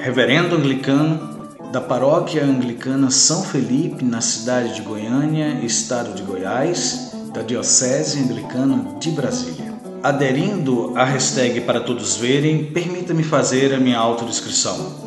reverendo anglicano da paróquia anglicana São Felipe, na cidade de Goiânia, estado de Goiás, da Diocese Anglicana de Brasília. Aderindo à hashtag para todos verem, permita-me fazer a minha autodescrição.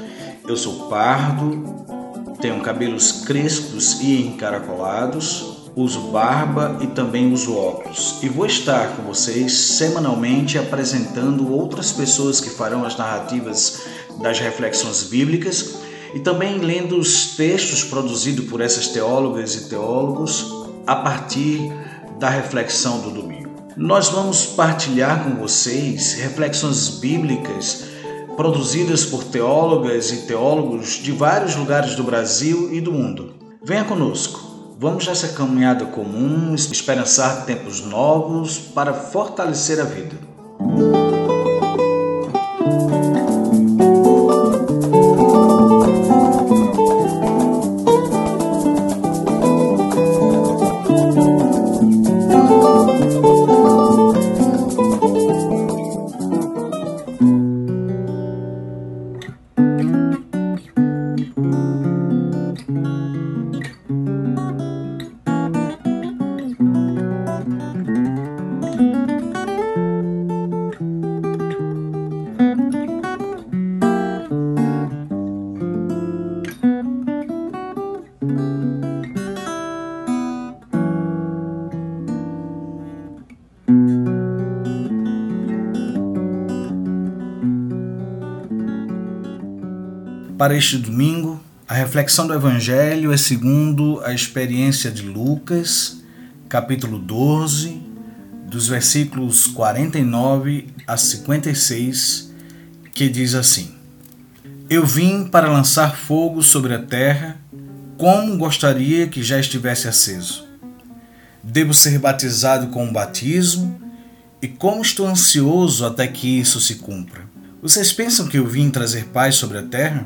Eu sou pardo, tenho cabelos crespos e encaracolados, uso barba e também uso óculos. E vou estar com vocês semanalmente apresentando outras pessoas que farão as narrativas das reflexões bíblicas e também lendo os textos produzidos por essas teólogas e teólogos a partir da reflexão do domingo. Nós vamos partilhar com vocês reflexões bíblicas produzidas por teólogas e teólogos de vários lugares do Brasil e do mundo. Venha conosco. Vamos nessa caminhada comum, esperançar tempos novos para fortalecer a vida. Para este domingo, a reflexão do Evangelho é segundo a experiência de Lucas, capítulo 12, dos versículos 49 a 56, que diz assim: Eu vim para lançar fogo sobre a terra, como gostaria que já estivesse aceso. Devo ser batizado com um batismo, e como estou ansioso até que isso se cumpra. Vocês pensam que eu vim trazer paz sobre a terra?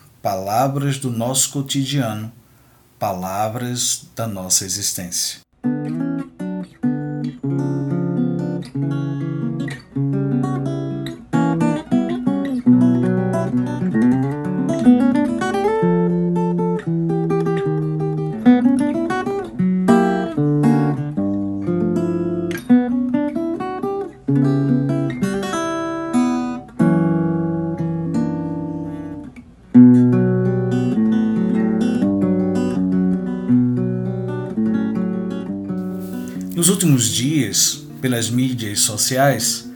palavras do nosso cotidiano, palavras da nossa existência. Nos últimos dias, pelas mídias sociais,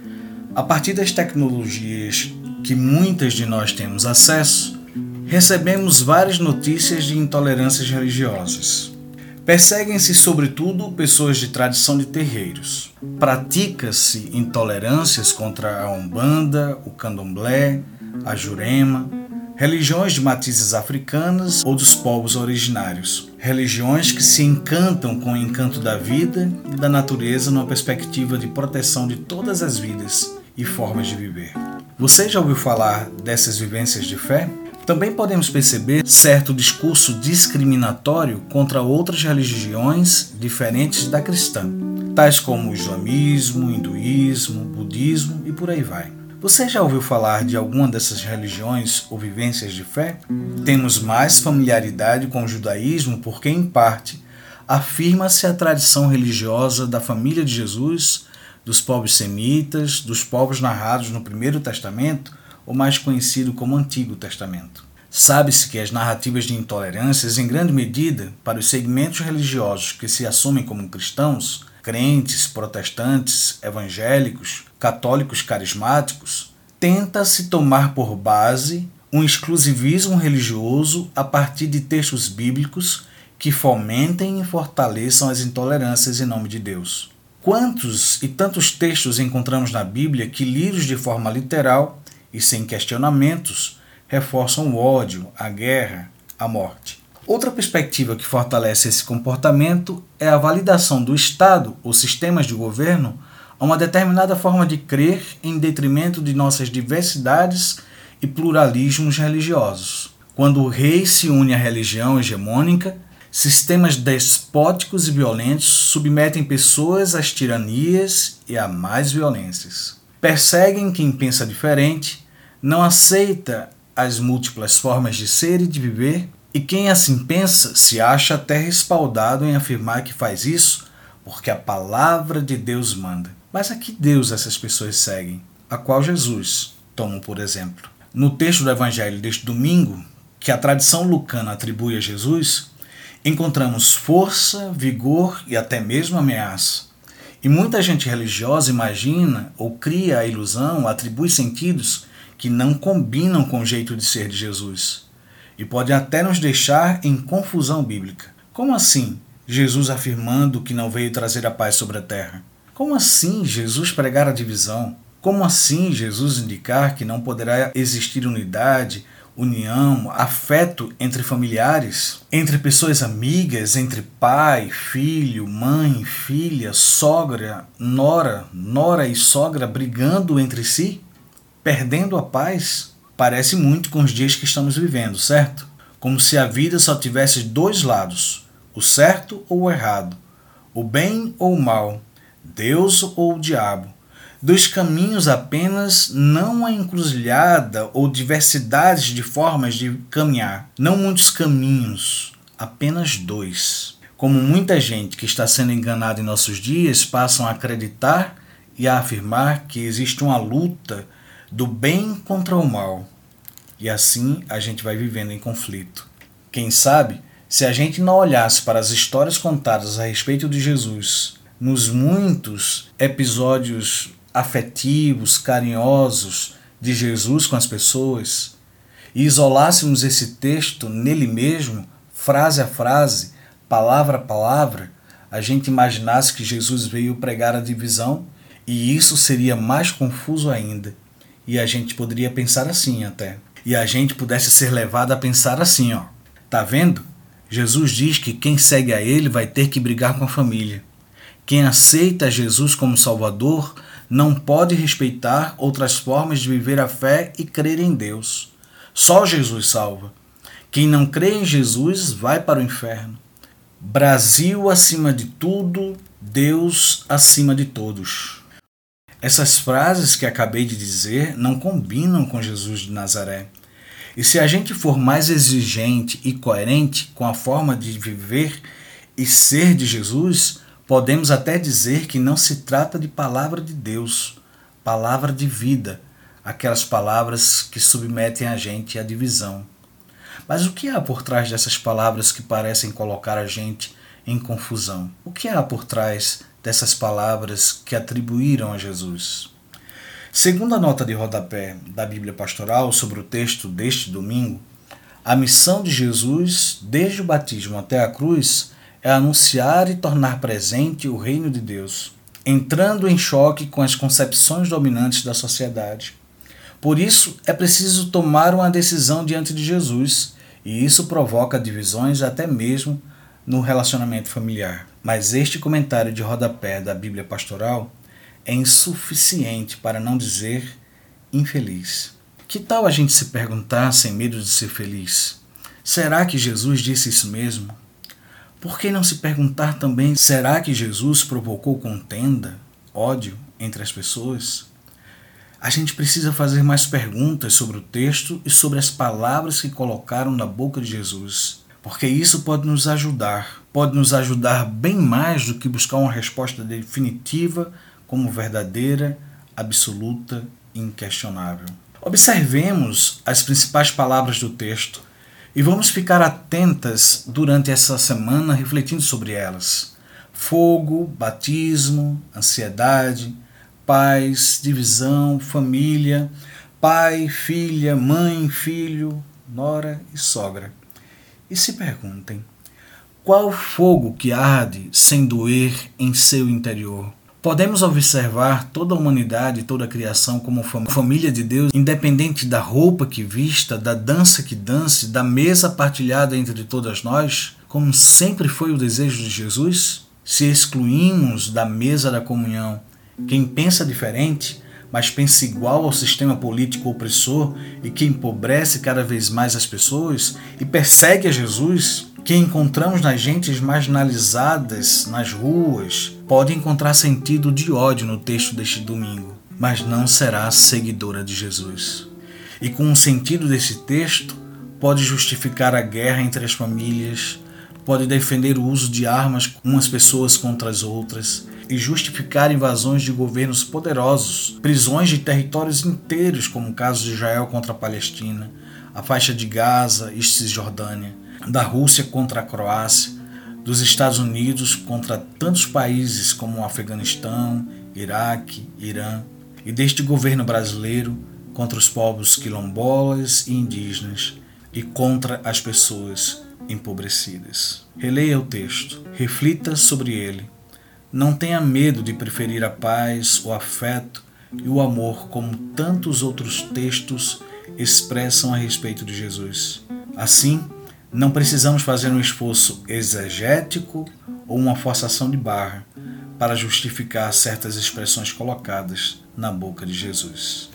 a partir das tecnologias que muitas de nós temos acesso, recebemos várias notícias de intolerâncias religiosas. Perseguem-se, sobretudo, pessoas de tradição de terreiros. Pratica-se intolerâncias contra a Umbanda, o Candomblé, a Jurema, religiões de matizes africanas ou dos povos originários. Religiões que se encantam com o encanto da vida e da natureza numa perspectiva de proteção de todas as vidas e formas de viver. Você já ouviu falar dessas vivências de fé? Também podemos perceber certo discurso discriminatório contra outras religiões diferentes da cristã, tais como o islamismo, hinduísmo, budismo e por aí vai. Você já ouviu falar de alguma dessas religiões ou vivências de fé? Temos mais familiaridade com o judaísmo porque, em parte, afirma-se a tradição religiosa da família de Jesus, dos povos semitas, dos povos narrados no Primeiro Testamento, ou mais conhecido como Antigo Testamento. Sabe-se que as narrativas de intolerâncias, em grande medida, para os segmentos religiosos que se assumem como cristãos, crentes, protestantes, evangélicos, católicos carismáticos, tenta-se tomar por base um exclusivismo religioso a partir de textos bíblicos que fomentem e fortaleçam as intolerâncias em nome de Deus. Quantos e tantos textos encontramos na Bíblia que, lidos de forma literal e sem questionamentos, reforçam o ódio, a guerra, a morte? Outra perspectiva que fortalece esse comportamento é a validação do Estado ou sistemas de governo a uma determinada forma de crer em detrimento de nossas diversidades e pluralismos religiosos. Quando o rei se une à religião hegemônica, sistemas despóticos e violentos submetem pessoas às tiranias e a mais violências. Perseguem quem pensa diferente, não aceita as múltiplas formas de ser e de viver, e quem assim pensa se acha até respaldado em afirmar que faz isso porque a palavra de Deus manda. Mas a que Deus essas pessoas seguem? A qual Jesus tomam por exemplo? No texto do Evangelho deste domingo, que a tradição lucana atribui a Jesus, encontramos força, vigor e até mesmo ameaça. E muita gente religiosa imagina ou cria a ilusão, atribui sentidos que não combinam com o jeito de ser de Jesus e podem até nos deixar em confusão bíblica. Como assim Jesus afirmando que não veio trazer a paz sobre a terra? Como assim Jesus pregar a divisão? Como assim Jesus indicar que não poderá existir unidade, união, afeto entre familiares, entre pessoas amigas, entre pai, filho, mãe, filha, sogra, nora, nora e sogra brigando entre si, perdendo a paz? Parece muito com os dias que estamos vivendo, certo? Como se a vida só tivesse dois lados, o certo ou o errado, o bem ou o mal, Deus ou o diabo Dois caminhos apenas, não a encruzilhada ou diversidades de formas de caminhar. Não muitos caminhos, apenas dois. Como muita gente que está sendo enganada em nossos dias passam a acreditar e a afirmar que existe uma luta do bem contra o mal. E assim a gente vai vivendo em conflito. Quem sabe, se a gente não olhasse para as histórias contadas a respeito de Jesus, nos muitos episódios afetivos, carinhosos de Jesus com as pessoas e isolássemos esse texto nele mesmo, frase a frase, palavra a palavra, a gente imaginasse que Jesus veio pregar a divisão e isso seria mais confuso ainda. E a gente poderia pensar assim até. E a gente pudesse ser levado a pensar assim, ó. Tá vendo? Jesus diz que quem segue a ele vai ter que brigar com a família. Quem aceita Jesus como Salvador não pode respeitar outras formas de viver a fé e crer em Deus. Só Jesus salva. Quem não crê em Jesus vai para o inferno. Brasil acima de tudo, Deus acima de todos. Essas frases que acabei de dizer não combinam com Jesus de Nazaré. E se a gente for mais exigente e coerente com a forma de viver e ser de Jesus, Podemos até dizer que não se trata de palavra de Deus, palavra de vida, aquelas palavras que submetem a gente à divisão. Mas o que há por trás dessas palavras que parecem colocar a gente em confusão? O que há por trás dessas palavras que atribuíram a Jesus? Segundo a nota de rodapé da Bíblia Pastoral sobre o texto deste domingo, a missão de Jesus, desde o batismo até a cruz, é anunciar e tornar presente o reino de Deus, entrando em choque com as concepções dominantes da sociedade. Por isso, é preciso tomar uma decisão diante de Jesus, e isso provoca divisões até mesmo no relacionamento familiar. Mas este comentário de rodapé da Bíblia Pastoral é insuficiente para não dizer infeliz. Que tal a gente se perguntar sem medo de ser feliz? Será que Jesus disse isso mesmo? Por que não se perguntar também: será que Jesus provocou contenda, ódio entre as pessoas? A gente precisa fazer mais perguntas sobre o texto e sobre as palavras que colocaram na boca de Jesus, porque isso pode nos ajudar, pode nos ajudar bem mais do que buscar uma resposta definitiva como verdadeira, absoluta e inquestionável. Observemos as principais palavras do texto E vamos ficar atentas durante essa semana refletindo sobre elas. Fogo, batismo, ansiedade, paz, divisão, família, pai, filha, mãe, filho, nora e sogra. E se perguntem: qual fogo que arde sem doer em seu interior? Podemos observar toda a humanidade, toda a criação como família de Deus, independente da roupa que vista, da dança que dance, da mesa partilhada entre todas nós, como sempre foi o desejo de Jesus? Se excluímos da mesa da comunhão quem pensa diferente, mas pensa igual ao sistema político opressor e que empobrece cada vez mais as pessoas e persegue a Jesus, que encontramos nas gentes marginalizadas nas ruas, pode encontrar sentido de ódio no texto deste domingo, mas não será seguidora de Jesus. E com o sentido desse texto, pode justificar a guerra entre as famílias, pode defender o uso de armas umas pessoas contra as outras e justificar invasões de governos poderosos, prisões de territórios inteiros, como o caso de Israel contra a Palestina, a faixa de Gaza e Cisjordânia, da Rússia contra a Croácia, dos Estados Unidos contra tantos países como o Afeganistão, Iraque, Irã, e deste governo brasileiro contra os povos quilombolas e indígenas e contra as pessoas empobrecidas. Releia o texto, reflita sobre ele. Não tenha medo de preferir a paz, o afeto e o amor como tantos outros textos expressam a respeito de Jesus. Assim, não precisamos fazer um esforço exegético ou uma forçação de barra para justificar certas expressões colocadas na boca de Jesus.